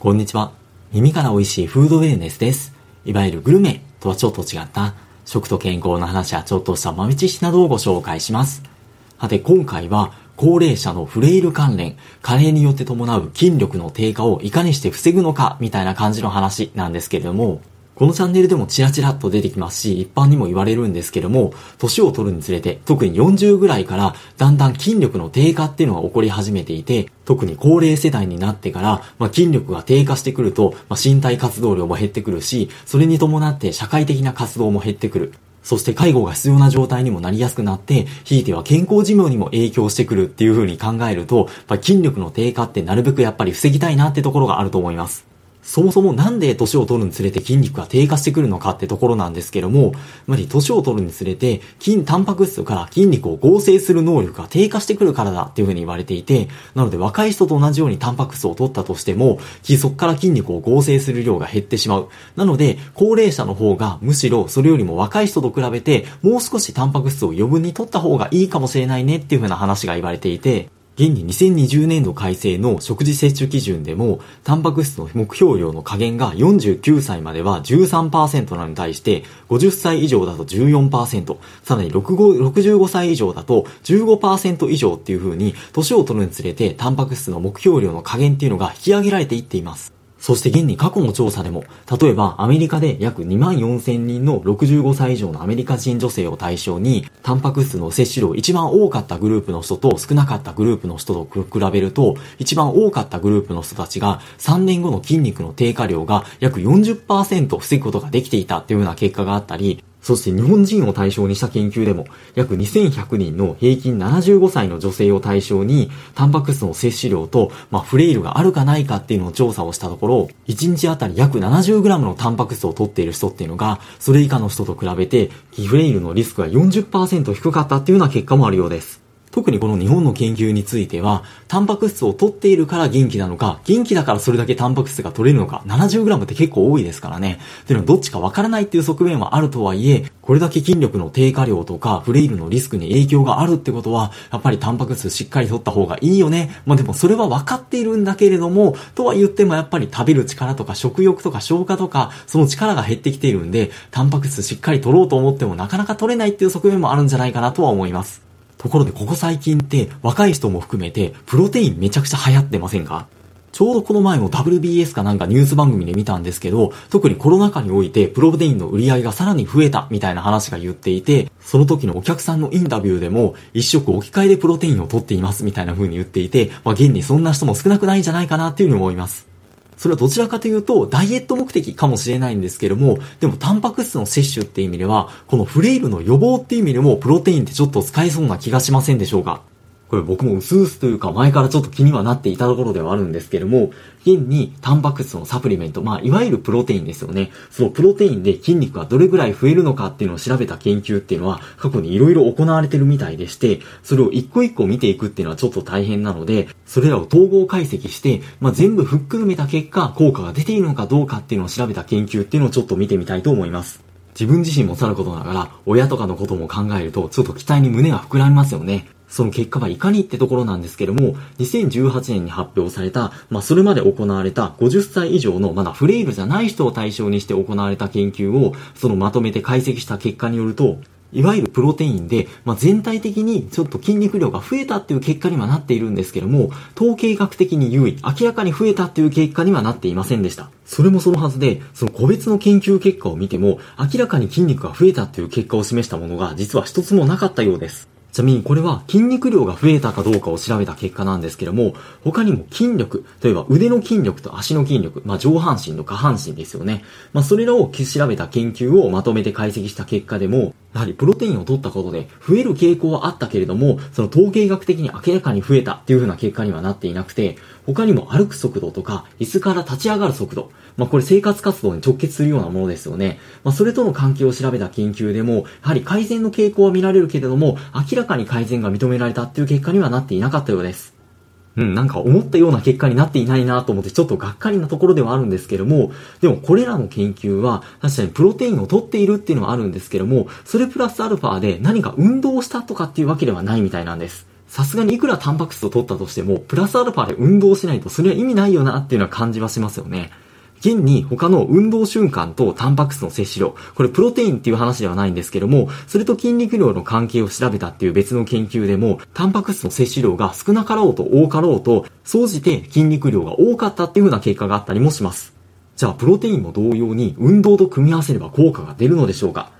こんにちは。耳から美味しいフードウェルネスです。いわゆるグルメとはちょっと違った食と健康の話やちょっとした豆知識などをご紹介します。さて今回は高齢者のフレイル関連、加齢によって伴う筋力の低下をいかにして防ぐのかみたいな感じの話なんですけれども、このチャンネルでもチラチラっと出てきますし、一般にも言われるんですけども、年を取るにつれて、特に40ぐらいから、だんだん筋力の低下っていうのが起こり始めていて、特に高齢世代になってから、まあ、筋力が低下してくると、まあ、身体活動量も減ってくるし、それに伴って社会的な活動も減ってくる。そして介護が必要な状態にもなりやすくなって、ひいては健康寿命にも影響してくるっていう風に考えると、やっぱ筋力の低下ってなるべくやっぱり防ぎたいなってところがあると思います。そもそもなんで年を取るにつれて筋肉が低下してくるのかってところなんですけども、まり年を取るにつれて筋、タンパク質から筋肉を合成する能力が低下してくるからだっていうふうに言われていて、なので若い人と同じようにタンパク質を取ったとしても、そこから筋肉を合成する量が減ってしまう。なので、高齢者の方がむしろそれよりも若い人と比べて、もう少しタンパク質を余分に取った方がいいかもしれないねっていうふうな話が言われていて、現に2020年度改正の食事摂取基準でも、タンパク質の目標量の下限が49歳までは13%なのに対して、50歳以上だと14%、さらに65歳以上だと15%以上っていう風に、年を取るにつれて、タンパク質の目標量の下限っていうのが引き上げられていっています。そして現に過去の調査でも、例えばアメリカで約2万4千人の65歳以上のアメリカ人女性を対象に、タンパク質の摂取量一番多かったグループの人と少なかったグループの人と比べると、一番多かったグループの人たちが3年後の筋肉の低下量が約40%防ぐことができていたというような結果があったり、そして日本人を対象にした研究でも、約2100人の平均75歳の女性を対象に、タンパク質の摂取量と、まあ、フレイルがあるかないかっていうのを調査をしたところ、1日あたり約 70g のタンパク質を取っている人っていうのが、それ以下の人と比べて、フレイルのリスクが40%低かったっていうような結果もあるようです。特にこの日本の研究については、タンパク質を取っているから元気なのか、元気だからそれだけタンパク質が取れるのか、70g って結構多いですからね。っていうのはどっちかわからないっていう側面はあるとはいえ、これだけ筋力の低下量とか、フレイルのリスクに影響があるってことは、やっぱりタンパク質しっかり取った方がいいよね。まあでもそれは分かっているんだけれども、とは言ってもやっぱり食べる力とか食欲とか消化とか、その力が減ってきているんで、タンパク質しっかり取ろうと思ってもなかなか取れないっていう側面もあるんじゃないかなとは思います。ところでここ最近って若い人も含めてプロテインめちゃくちゃ流行ってませんか？ちょうどこの前も WBS かなんかニュース番組で見たんですけど、特にコロナ禍においてプロテインの売り上げがさらに増えたみたいな話が言っていて、その時のお客さんのインタビューでも一食置き換えでプロテインを取っていますみたいな風に言っていて、まあ現にそんな人も少なくないんじゃないかなっていうふうに思います。それはどちらかというと、ダイエット目的かもしれないんですけども、でもタンパク質の摂取っていう意味では、このフレイルの予防っていう意味でも、プロテインってちょっと使えそうな気がしませんでしょうか？これ僕も薄々というか前からちょっと気にはなっていたところではあるんですけれども、現にタンパク質のサプリメント、まあいわゆるプロテインですよね。そのプロテインで筋肉がどれぐらい増えるのかっていうのを調べた研究っていうのは過去に色々行われてるみたいでして、それを一個一個見ていくっていうのはちょっと大変なので、それらを統合解析して、まあ全部含めた結果、効果が出ているのかどうかっていうのを調べた研究っていうのをちょっと見てみたいと思います。自分自身もさることながら、親とかのことも考えると、ちょっと期待に胸が膨らみますよね。その結果はいかにってところなんですけども、2018年に発表された、まあ、それまで行われた50歳以上のまだフレイルじゃない人を対象にして行われた研究を、そのまとめて解析した結果によると、いわゆるプロテインで、まあ、全体的にちょっと筋肉量が増えたっていう結果にはなっているんですけども、統計学的に優位、明らかに増えたっていう結果にはなっていませんでした。それもそのはずで、その個別の研究結果を見ても、明らかに筋肉が増えたっていう結果を示したものが実は一つもなかったようです。ちなみにこれは筋肉量が増えたかどうかを調べた結果なんですけども、他にも筋力、例えば腕の筋力と足の筋力、まあ上半身と下半身ですよね。まあそれらを調べた研究をまとめて解析した結果でも、やはりプロテインを取ったことで増える傾向はあったけれども、その統計学的に明らかに増えたっていう風な結果にはなっていなくて、他にも歩く速度とか、椅子から立ち上がる速度、まあこれ生活活動に直結するようなものですよね。まあそれとの関係を調べた研究でも、やはり改善の傾向は見られるけれども、明らかに改善が認められたっていう結果にはなっていなかったようです。うん、なんか思ったような結果になっていないなと思ってちょっとがっかりなところではあるんですけども、でもこれらの研究は確かにプロテインを取っているっていうのはあるんですけども、それプラスアルファで何か運動をしたとかっていうわけではないみたいなんです。さすがにいくらタンパク質を取ったとしても、プラスアルファで運動しないとそれは意味ないよなっていうのは感じはしますよね。現に他の運動瞬間とタンパク質の摂取量、これプロテインっていう話ではないんですけども、それと筋肉量の関係を調べたっていう別の研究でも、タンパク質の摂取量が少なかろうと多かろうと、総じて筋肉量が多かったっていう風な結果があったりもします。じゃあ、プロテインも同様に運動と組み合わせれば効果が出るのでしょうか？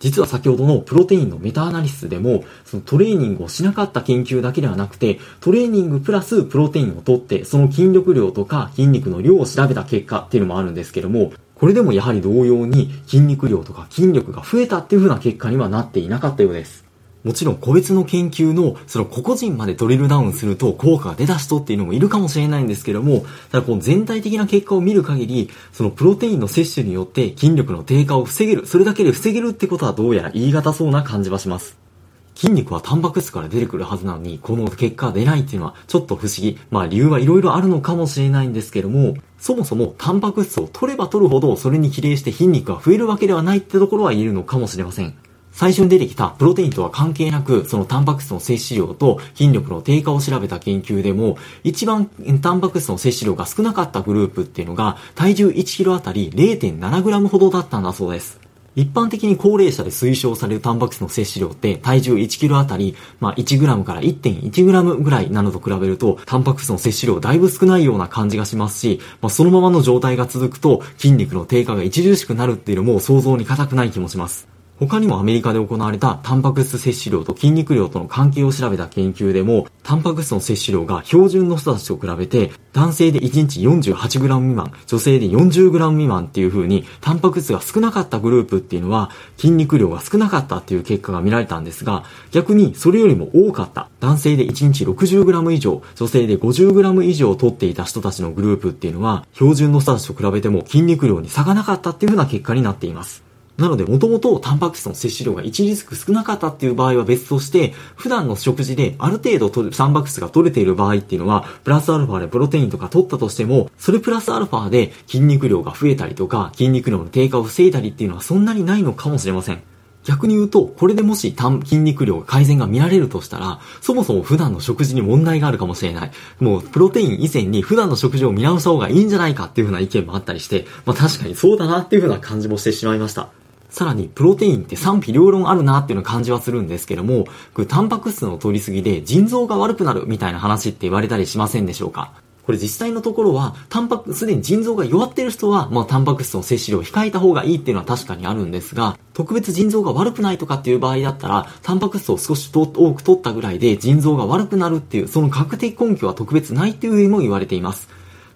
実は先ほどのプロテインのメタアナリシスでも、そのトレーニングをしなかった研究だけではなくて、トレーニングプラスプロテインを取って、その筋力量とか筋肉の量を調べた結果っていうのもあるんですけども、これでもやはり同様に筋肉量とか筋力が増えたっていう風な結果にはなっていなかったようです。もちろん個別の研究のその個々人までドリルダウンすると効果が出だしとっていうのもいるかもしれないんですけども、ただこの全体的な結果を見る限り、そのプロテインの摂取によって筋力の低下を防げる、それだけで防げるってことはどうやら言い難そうな感じはします。筋肉はタンパク質から出てくるはずなのに、この結果が出ないっていうのはちょっと不思議。まあ理由はいろいろあるのかもしれないんですけども、そもそもタンパク質を取れば取るほどそれに比例して筋肉が増えるわけではないってところは言えるのかもしれません。最初に出てきたプロテインとは関係なく、そのタンパク質の摂取量と筋力の低下を調べた研究でも、一番タンパク質の摂取量が少なかったグループっていうのが、体重1キロあたり 0.7g ほどだったんだそうです。一般的に高齢者で推奨されるタンパク質の摂取量って体重1キロあたり、まあ 1g から 1.1g ぐらいなのと比べると、タンパク質の摂取量だいぶ少ないような感じがしますし、まあそのままの状態が続くと筋肉の低下が著しくなるっていうのも想像に難くない気もします。他にもアメリカで行われたタンパク質摂取量と筋肉量との関係を調べた研究でも、タンパク質の摂取量が標準の人たちと比べて、男性で1日 48g 未満、女性で 40g 未満っていう風に、タンパク質が少なかったグループっていうのは、筋肉量が少なかったっていう結果が見られたんですが、逆にそれよりも多かった、男性で1日 60g 以上、女性で 50g 以上取っていた人たちのグループっていうのは、標準の人たちと比べても筋肉量に差がなかったっていう風な結果になっています。なので、もともとタンパク質の摂取量が1リスク少なかったっていう場合は別として、普段の食事である程度タンパク質が取れている場合っていうのは、プラスアルファでプロテインとか取ったとしても、それプラスアルファで筋肉量が増えたりとか、筋肉量の低下を防いだりっていうのはそんなにないのかもしれません。逆に言うと、これでもし筋肉量改善が見られるとしたら、そもそも普段の食事に問題があるかもしれない。もう、プロテイン以前に普段の食事を見直した方がいいんじゃないかっていう風な意見もあったりして、まあ確かにそうだなっていう風な感じもしてしまいました。さらに、プロテインって賛否両論あるなっていうの感じはするんですけども、これタンパク質の取りすぎで腎臓が悪くなるみたいな話って言われたりしませんでしょうか？これ実際のところは、タンパク、すでに腎臓が弱ってる人は、まあ、タンパク質の摂取量を控えた方がいいっていうのは確かにあるんですが、特別腎臓が悪くないとかっていう場合だったら、タンパク質を少し多く取ったぐらいで腎臓が悪くなるっていう、その確定根拠は特別ないっていうふうにも言われています。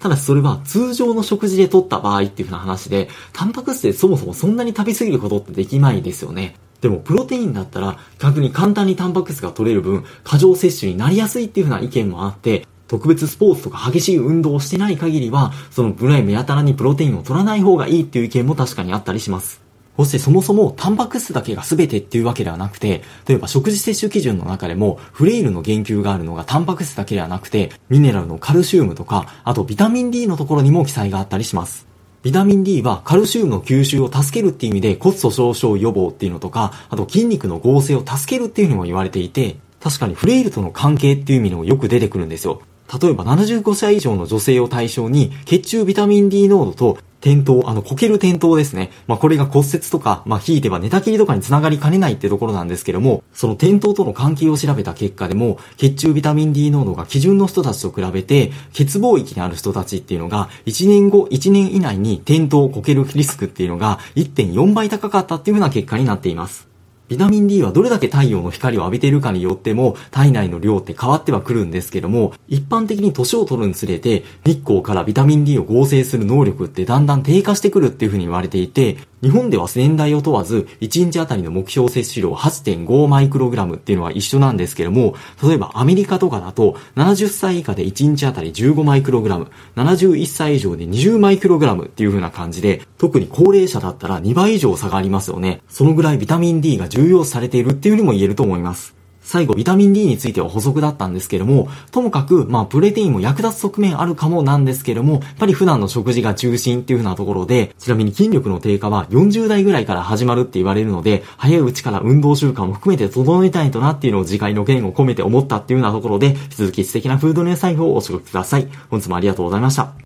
ただしそれは通常の食事で取った場合っていう風な話で、タンパク質でそもそもそんなに食べ過ぎることってできないですよね。でも、プロテインだったら、逆に簡単にタンパク質が取れる分、過剰摂取になりやすいっていう風な意見もあって、特別スポーツとか激しい運動をしてない限りは、そのぐらい目やたらにプロテインを取らない方がいいっていう意見も確かにあったりします。そしてそもそもタンパク質だけが全てっていうわけではなくて、例えば食事摂取基準の中でもフレイルの言及があるのがタンパク質だけではなくて、ミネラルのカルシウムとか、あとビタミン D のところにも記載があったりします。ビタミン D はカルシウムの吸収を助けるっていう意味で骨粗鬆症予防っていうのとか、あと筋肉の合成を助けるっていうのも言われていて、確かにフレイルとの関係っていう意味でもよく出てくるんですよ。例えば75歳以上の女性を対象に血中ビタミン D 濃度と転倒、あの、こける転倒ですね。まあ、これが骨折とか、まあ、引いては寝たきりとかにつながりかねないってところなんですけども、その転倒との関係を調べた結果でも、血中ビタミン D 濃度が基準の人たちと比べて、欠乏域にある人たちっていうのが、1年後、1年以内に転倒、こけるリスクっていうのが1.4倍高かったっていうふうな結果になっています。ビタミン D はどれだけ太陽の光を浴びているかによっても体内の量って変わってはくるんですけども、一般的に年を取るにつれて日光からビタミン D を合成する能力ってだんだん低下してくるっていうふうに言われていて、日本では年代を問わず、1日あたりの目標摂取量8.5マイクログラムっていうのは一緒なんですけども、例えばアメリカとかだと、70歳以下で1日あたり15マイクログラム、71歳以上で20マイクログラムっていう風な感じで、特に高齢者だったら2倍以上差がありますよね。そのぐらいビタミン D が重要視されているっていうにも言えると思います。最後、ビタミン D については補足だったんですけども、ともかく、まあ、プロテインも役立つ側面あるかもなんですけども、やっぱり普段の食事が中心っていう風なところで、ちなみに筋力の低下は40代ぐらいから始まるって言われるので、早いうちから運動習慣も含めて整えたいとなっていうのを次回の件を込めて思ったっていうようなところで、引き続き素敵なフードネス財布をお過ごしください。本日もありがとうございました。